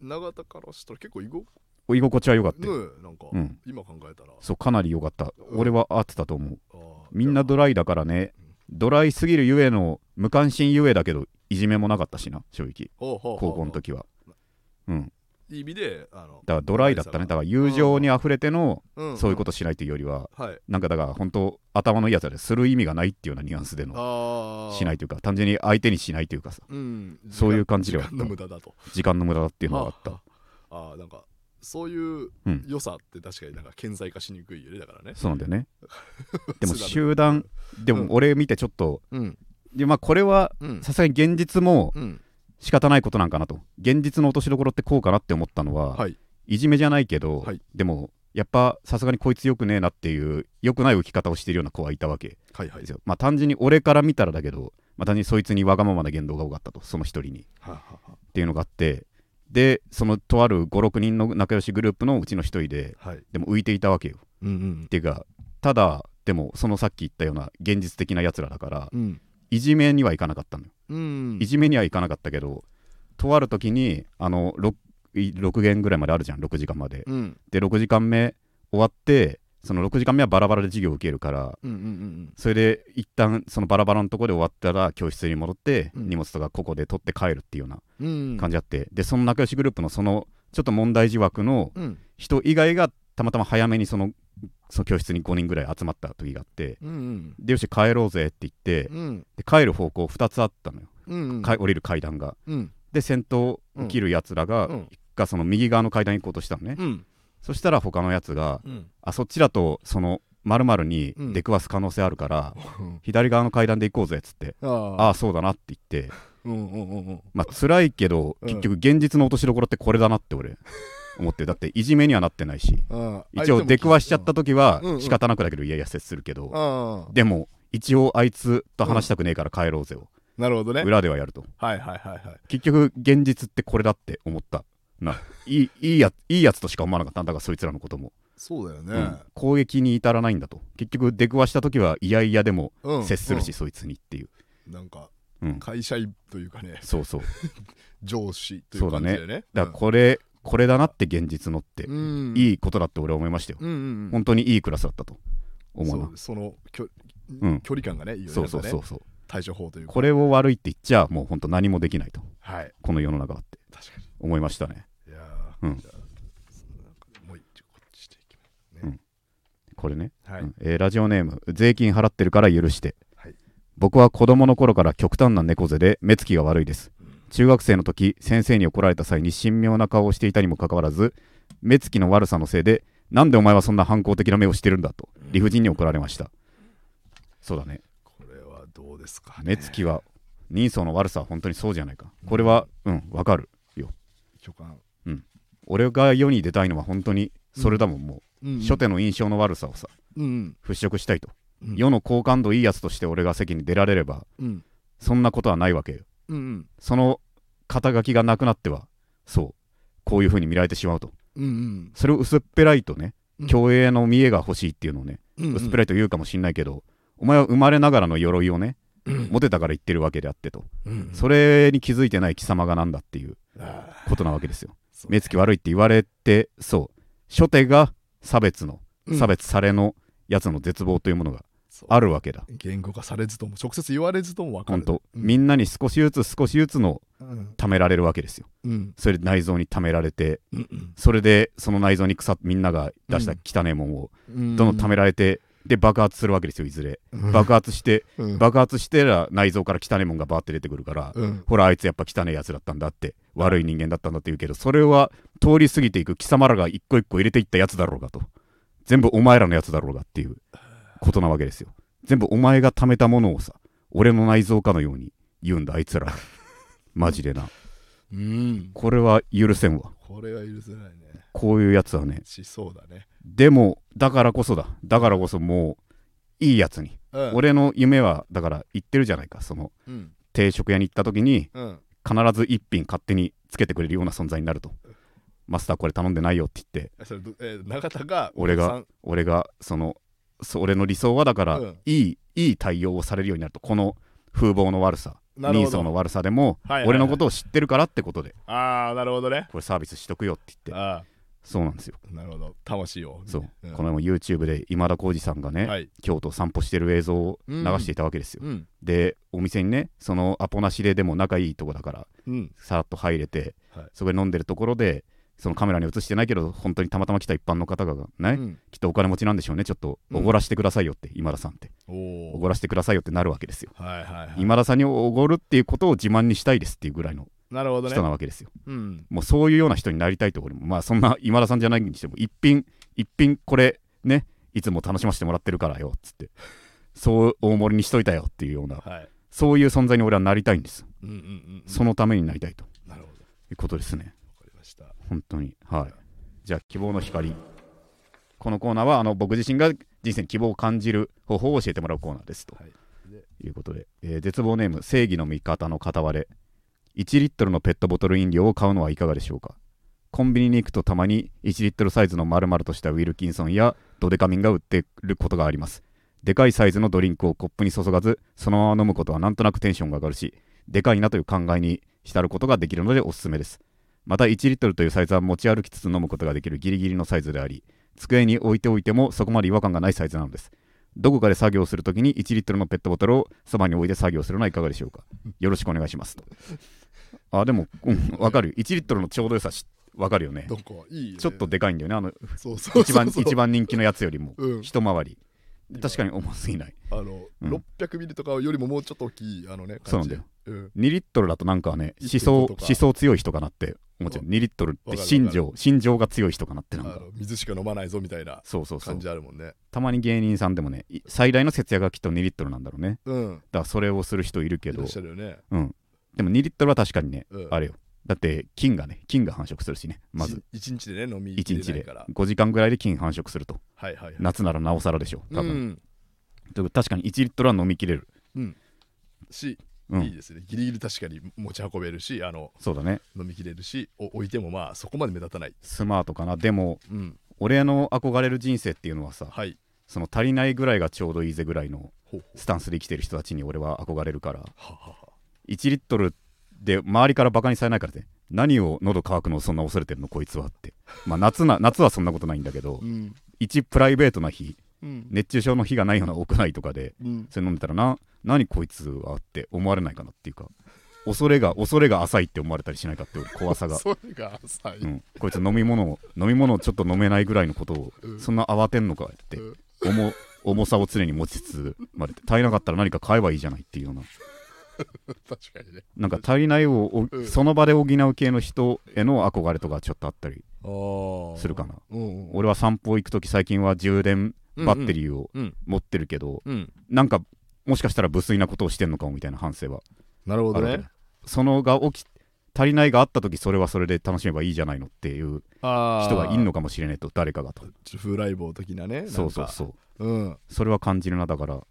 永田からしたら結構居心居心地は良かったなんか、うん。今考えたら。そうかなり良かった。うん。俺は合ってたと思う。みんなドライだからね。ドライすぎるゆえの無関心ゆえだけどいじめもなかったしな正直。高校の時は。うんいい意味であのだからドライだったね。だから友情に溢れてのうん。そういうことしないというよりははい。なんかだから本当頭のいいやつでする意味がないっていうようなニュアンスでのああしないというか単純に相手にしないというかさうん。そういう感じでは時間の無駄だと。時間の無駄だっていうのがあった。はあ。ああなんかそういううん。良さって確かになんか顕在化しにくいよねだからね。そうなんだよね。でも集団でも俺見てちょっとうん。でまあこれはうん。さすがに現実もうん仕方ないことなんかなと。現実の落としどころってこうかなって思ったのは、はい。いじめじゃないけど、はい。でもやっぱさすがにこいつよくねえなっていう良くない浮き方をしてるような子はいたわけはいはい。ですよ、まあ単純に俺から見たらだけど、まあ、単純にそいつにわがままな言動が多かったとその一人に。っはははていうのがあってでそのとある56人の仲良しグループのうちの一人ではい。でも浮いていたわけよ。うんうんっていうかただでもそのさっき言ったような現実的なやつらだからうん。いじめにはいかなかったのようん。いじめにはいかなかったけどとある時にあの 6, 6限ぐらいまであるじゃん6時間まで。うん。で6時間目終わってその6時間目はバラバラで授業を受けるからうんうんうんそれで一旦そのバラバラのところで終わったら教室に戻ってうん。荷物とかここで取って帰るっていうようなうん。感じあって。でその仲良しグループのそのちょっと問題児枠のうん。人以外がたまたま早めにそのその教室に5人ぐらい集まった時があってうんでよし帰ろうぜって言ってうん。で帰る方向2つあったのよ、うんか降りる階段が。うん。で先頭を切るやつらが、うん。がその右側の階段に行こうとしたのね、うん。そしたら他のやつがうん。あそっちだとその丸々にうん。出くわす可能性あるから、左側の階段で行こうぜっつって、あ。ああそうだなって言って。うんうんうんうん。まあ辛いけどうん。結局現実の落としどころってこれだなって俺思ってるだっていじめにはなってないしあ一応出くわしちゃった時はうんうん。仕方なくだけどいやいや接するけど、でも一応あいつと話したくねえから帰ろうぜをなるほどね。裏ではやると。はいはいはいはい。結局現実ってこれだって思ったな。いいいいやいいやつとしか思わなかったんだからそいつらのことも、そうだよね。うん。攻撃に至らないんだと。結局出くわした時はいやいやでもうん接するし、そいつにっていう、うんなんかうん、会社員というかね。そうそう。上司という感じでね。だからこれ、これだなって現実のって、うん。いいことだって俺は思いましたよ、うんうんうん。本当にいいクラスだったと思うな。そうそのうん。距離感がねいいよねそうそうそう。そう対処法というか。これを悪いって言っちゃもう本当何もできないと。はい。この世の中はって。確かに。思いましたね。いやうん。こっちしていきますね。これね、はい。うん。えーラジオネーム税金払ってるから許して、はい。僕は子供の頃から極端な猫背で目つきが悪いです。うん中学生の時先生に怒られた際に神妙な顔をしていたにもかかわらず目つきの悪さのせいでなんでお前はそんな反抗的な目をしてるんだと理不尽に怒られました。そうだね。これはどうですかね。目つきは人相の悪さは本当にそうじゃないか。これはうんわかるよ。巨漢俺が世に出たいのは本当にそれだもん、もう。んう初手の印象の悪さをさうん払拭したいと、うん。世の好感度いいやつとして俺が席に出られればうん。そんなことはないわけようんその肩書きがなくなってはそうこういう風に見られてしまうと。うんうん。それを薄っぺらいとねうん。競泳の見栄が欲しいっていうのをね、うん薄っぺらいと言うかもしんないけどお前は生まれながらの鎧をねうん。持てたから言ってるわけであってと。うんそれに気づいてない貴様がなんだっていうことなわけですよ。目つき悪いって言われてそう。初手が差別のうん。差別されのやつの絶望というものがあるわけだ。言語化されずとも直接言われずとも分かる。本当、うん。みんなに少しずつ少しずつのうん。貯められるわけですよ。うん。それで内臓に貯められてうんうん。それでその内臓に腐っみんなが出した汚いもんをうん。どんどん貯められて、で爆発するわけですよいずれ。うん。爆発してうん。爆発してら内臓から汚いもんがバーって出てくるから、うん。ほらあいつやっぱ汚いやつだったんだって悪い人間だったんだって言うけどそれは通り過ぎていく貴様らが一個一個入れていったやつだろうがと。全部お前らのやつだろうがっていうことなわけですよ。全部お前が貯めたものをさ俺の内臓かのように言うんだあいつら。マジでな。うん。これは許せんわ。これは許せないね。こういうやつはね。しそうだね。でもだからこそだ。だからこそもういいやつに、うん。俺の夢はだから言ってるじゃないか。そのうん。定食屋に行った時にうん。必ず一品勝手につけてくれるような存在になると。マスターこれ頼んでないよって言ってえー永田が俺が俺がそのそ俺の理想はだから、うん。いいいい対応をされるようになるとこの風貌の悪さなるほど。人相の悪さでも、はいはいはい。俺のことを知ってるからってことでああなるほどね。これサービスしとくよって言ってあそうなんですよ。あなるほど。魂をそう、ん。この前も YouTube で今田耕司さんがね、はい。京都を散歩してる映像を流していたわけですよ、うん。でお店にねそのアポなしででも仲いいとこだからうん。さらっと入れて、はい。そこで飲んでるところでそのカメラに映してないけど本当にたまたま来た一般の方がね、うん。きっとお金持ちなんでしょうね。ちょっとうん。おごらしてくださいよって、今田さんって。おごらしてくださいよってなるわけですよ、はいはいはい。今田さんにおごるっていうことを自慢にしたいですっていうぐらいの人なわけですよ、うん。もうそういうような人になりたいと俺もまあそんな今田さんじゃないにしても一品一品これねいつも楽しませてもらってるからよっつって。そう大盛りにしといたよっていうようなはい。そういう存在に俺はなりたいんです。うんうんうんうん。そのためになりたいと。なるほど。いうことですね本当に。はい。じゃあ希望の光。このコーナーはあの僕自身が人生に希望を感じる方法を教えてもらうコーナーですと。はい。でいうことで、えー絶望ネーム正義の味方の片割れ。1リットルのペットボトル飲料を買うのはいかがでしょうか？コンビニに行くとたまに1リットルサイズの丸々としたウィルキンソンやドデカミンが売ってることがあります。でかいサイズのドリンクをコップに注がずそのまま飲むことはなんとなくテンションが上がるしでかいなという考えに浸ることができるのでおすすめですまた1リットルというサイズは持ち歩きつつ飲むことができるギリギリのサイズであり机に置いておいてもそこまで違和感がないサイズなのです。どこかで作業するときに1リットルのペットボトルをそばに置いて作業するのはいかがでしょうか。よろしくお願いします。とあでもうんわかる。1リットルのちょうど良さしわかるよね。どこいいよね。ちょっとでかいんだよね。あのそうそうそう一番そう一番人気のやつよりも。うん。一回り確かに重すぎない。あの、うん。600ミリとかよりももうちょっと大きいあのねそうなんだよ感じで。うん。2リットルだとなんかね思1.5想思想強い人かなって思っちゃう。2リットルって心情心情が強い人かなってなんか。水しか飲まないぞみたいなそうそうそう。感じあるもんね。たまに芸人さんでもねい最大の節約がきっと2リットルなんだろうね。うん。だからそれをする人いるけど。うん。でも2リットルは確かにね、うん。あれよだって菌がね菌が繁殖するしねまず。1日でね飲み1きれ日でないから。5時間ぐらいで菌繁殖すると。はいはいはい。夏ならなおさらでしょ多分、うん。確かに1リットルは飲みきれる。し、うん。いいですね。ギリギリ確かに持ち運べるしあのそうだね。飲みきれるしお置いてもまあそこまで目立たない。スマートかな。でもうん。俺の憧れる人生っていうのはさはい。その足りないぐらいがちょうどいいぜぐらいのほうほう。スタンスで生きてる人たちに俺は憧れるからははは。1リットルで周りからバカにされないからね。何を喉乾くのをそんな恐れてるのこいつはって。まあ夏な 夏はそんなことないんだけどうん。1プライベートな日うん。熱中症の日がないような屋内とかでうん。それ飲んでたらな何こいつはって思われないかなっていうか恐れが恐れが浅いって思われたりしないかっていう怖さが、それが浅い、うん、こいつ飲み物を飲み物をちょっと飲めないぐらいのことをうん。そんな慌てんのかってうん。重重さを常に持ちつつまで足りなかったら何か買えばいいじゃないっていうような 確かにね。なんか足りないをおうん。その場で補う系の人への憧れとかちょっとあったりするかな。うんうん。俺は散歩行く時最近は充電バッテリーをうん持ってるけどうん。なんかもしかしたら無粋なことをしてんのかもみたいな反省はなるほどね。そのが起き足りないがあった時それはそれで楽しめばいいじゃないのっていうあ人がいんののかもしれないと誰かがと。風来坊的なねそうそうそうう。うん。それは感じるな。だから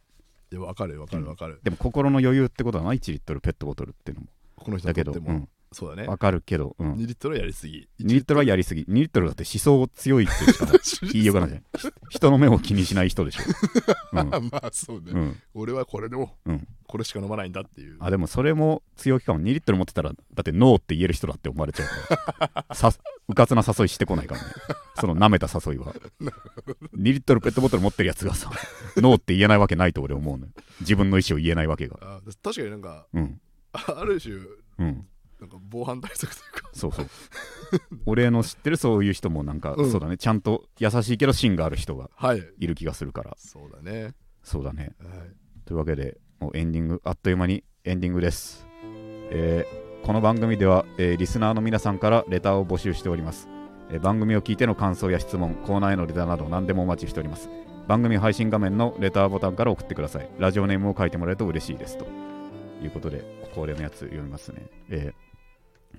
わかるわかるわかる、でも心の余裕ってことはな1リットルペットボトルっていうのも。この人だけど、うん、そうだね。わかるけど、うん、2リットルはやりすぎ。2リットルはやりすぎ。2リットルだって思想強いってしか 言いようがないじゃん。ひ人の目を気にしない人でしょ、うん。まあそうね、うん、俺はこれでも、うん。これしか飲まないんだっていう。あでもそれも強気かも。2リットル持ってたらだってノーって言える人だって思われちゃうから。さうかつな誘いしてこないからね。その舐めた誘いは。2リットルペットボトル持ってるやつがさノーって言えないわけないと俺思うのよ。自分の意思を言えないわけが。あ確かになんかうん。ある種うんなんか防犯対策というか。そうそう。俺の知ってるそういう人もなんか、うん。そうだね。ちゃんと優しいけど芯がある人がはい。いる気がするから。そうだね。そうだね。はい。というわけでもうエンディングあっという間にエンディングです、えーこの番組では、えーリスナーの皆さんからレターを募集しております、えー番組を聞いての感想や質問コーナーへのレターなど何でもお待ちしております。番組配信画面のレターボタンから送ってください。ラジオネームを書いてもらえると嬉しいです。ということで恒例のやつ読みますね、えー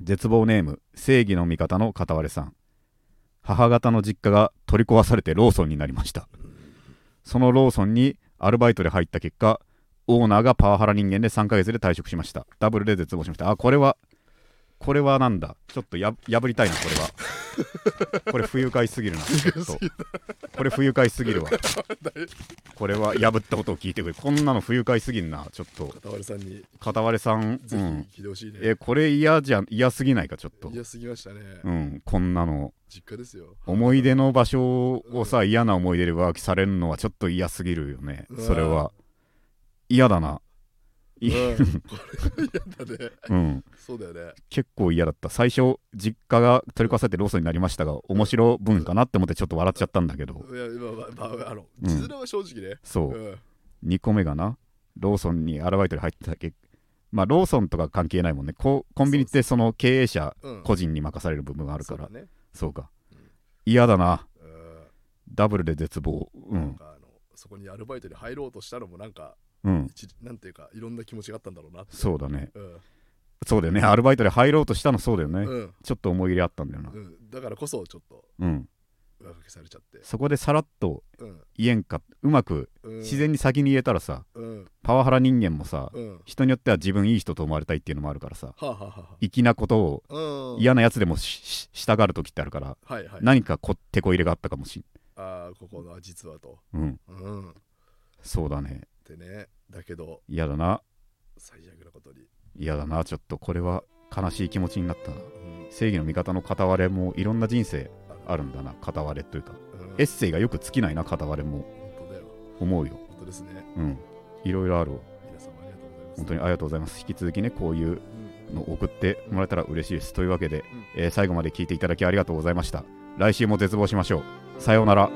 絶望ネーム正義の味方の片割れさん。母方の実家が取り壊されてローソンになりました。そのローソンにアルバイトで入った結果オーナーがパワハラ人間で3ヶ月で退職しました。ダブルで絶望しました。あこれはこれはなんだ？ちょっとや破りたいなこれは。これ不愉快すぎるなちょっと。これ不愉快すぎるわ。これは破ったことを聞いてくれ。こんなの不愉快すぎんなちょっと。片割れさんに。片割れさんぜうん。えこれ嫌じゃ嫌すぎないかちょっと。嫌すぎましたね、うんこんなの。実家ですよ。思い出の場所をさ嫌な思い出で浮気されるのはちょっと嫌すぎるよねそれは。嫌だなうん。いこれは嫌だね。うん。そうだよね。結構嫌だった。最初実家が取り壊されてローソンになりましたが面白文かなって思ってちょっと笑っちゃったんだけど。いや今まあ、まあ、あのうん。字面は正直ね、そう。う、ん。2個目がなローソンにアルバイトで入ってたけまあローソンとか関係ないもんね。こうコンビニってその経営者うん。個人に任される部分があるから。そうだね、そうか。嫌だな。うん。ダブルで絶望。うん。そこにアルバイトに入ろうとしたのもなんかうん。一なんていうかいろんな気持ちがあったんだろうなって。そうだね。うん。そうだよね。アルバイトで入ろうとしたのそうだよね、うん。ちょっと思い入れあったんだよな。うん、だからこそちょっとうん。上書きされちゃって、そこでさらっとうん。言えんかうまくうん、自然に先に言えたらさうん。パワハラ人間もさ人によっては自分いい人と思われたいっていうのもあるからさ粋なことを嫌なやつでもしたがる時ってあるからはいはい。何かこ手こ入れがあったかもしああここの実はと。んうん。うん。そうだねでね。だけど嫌だな。最悪なことに、嫌だな。ちょっとこれは悲しい気持ちになったな。うん。正義の味方の片割れもいろんな人生あるんだな。片割れというか。うん。エッセイがよく尽きないな片割れも。思うよ。本当ですね。うん。いろいろあるわ。皆様ありがとうございます。本当にありがとうございます。引き続きねこういううん。の送ってもらえたら嬉しいです。というわけで、うん。えー最後まで聞いていただきありがとうございました。来週も絶望しましょう。さようなら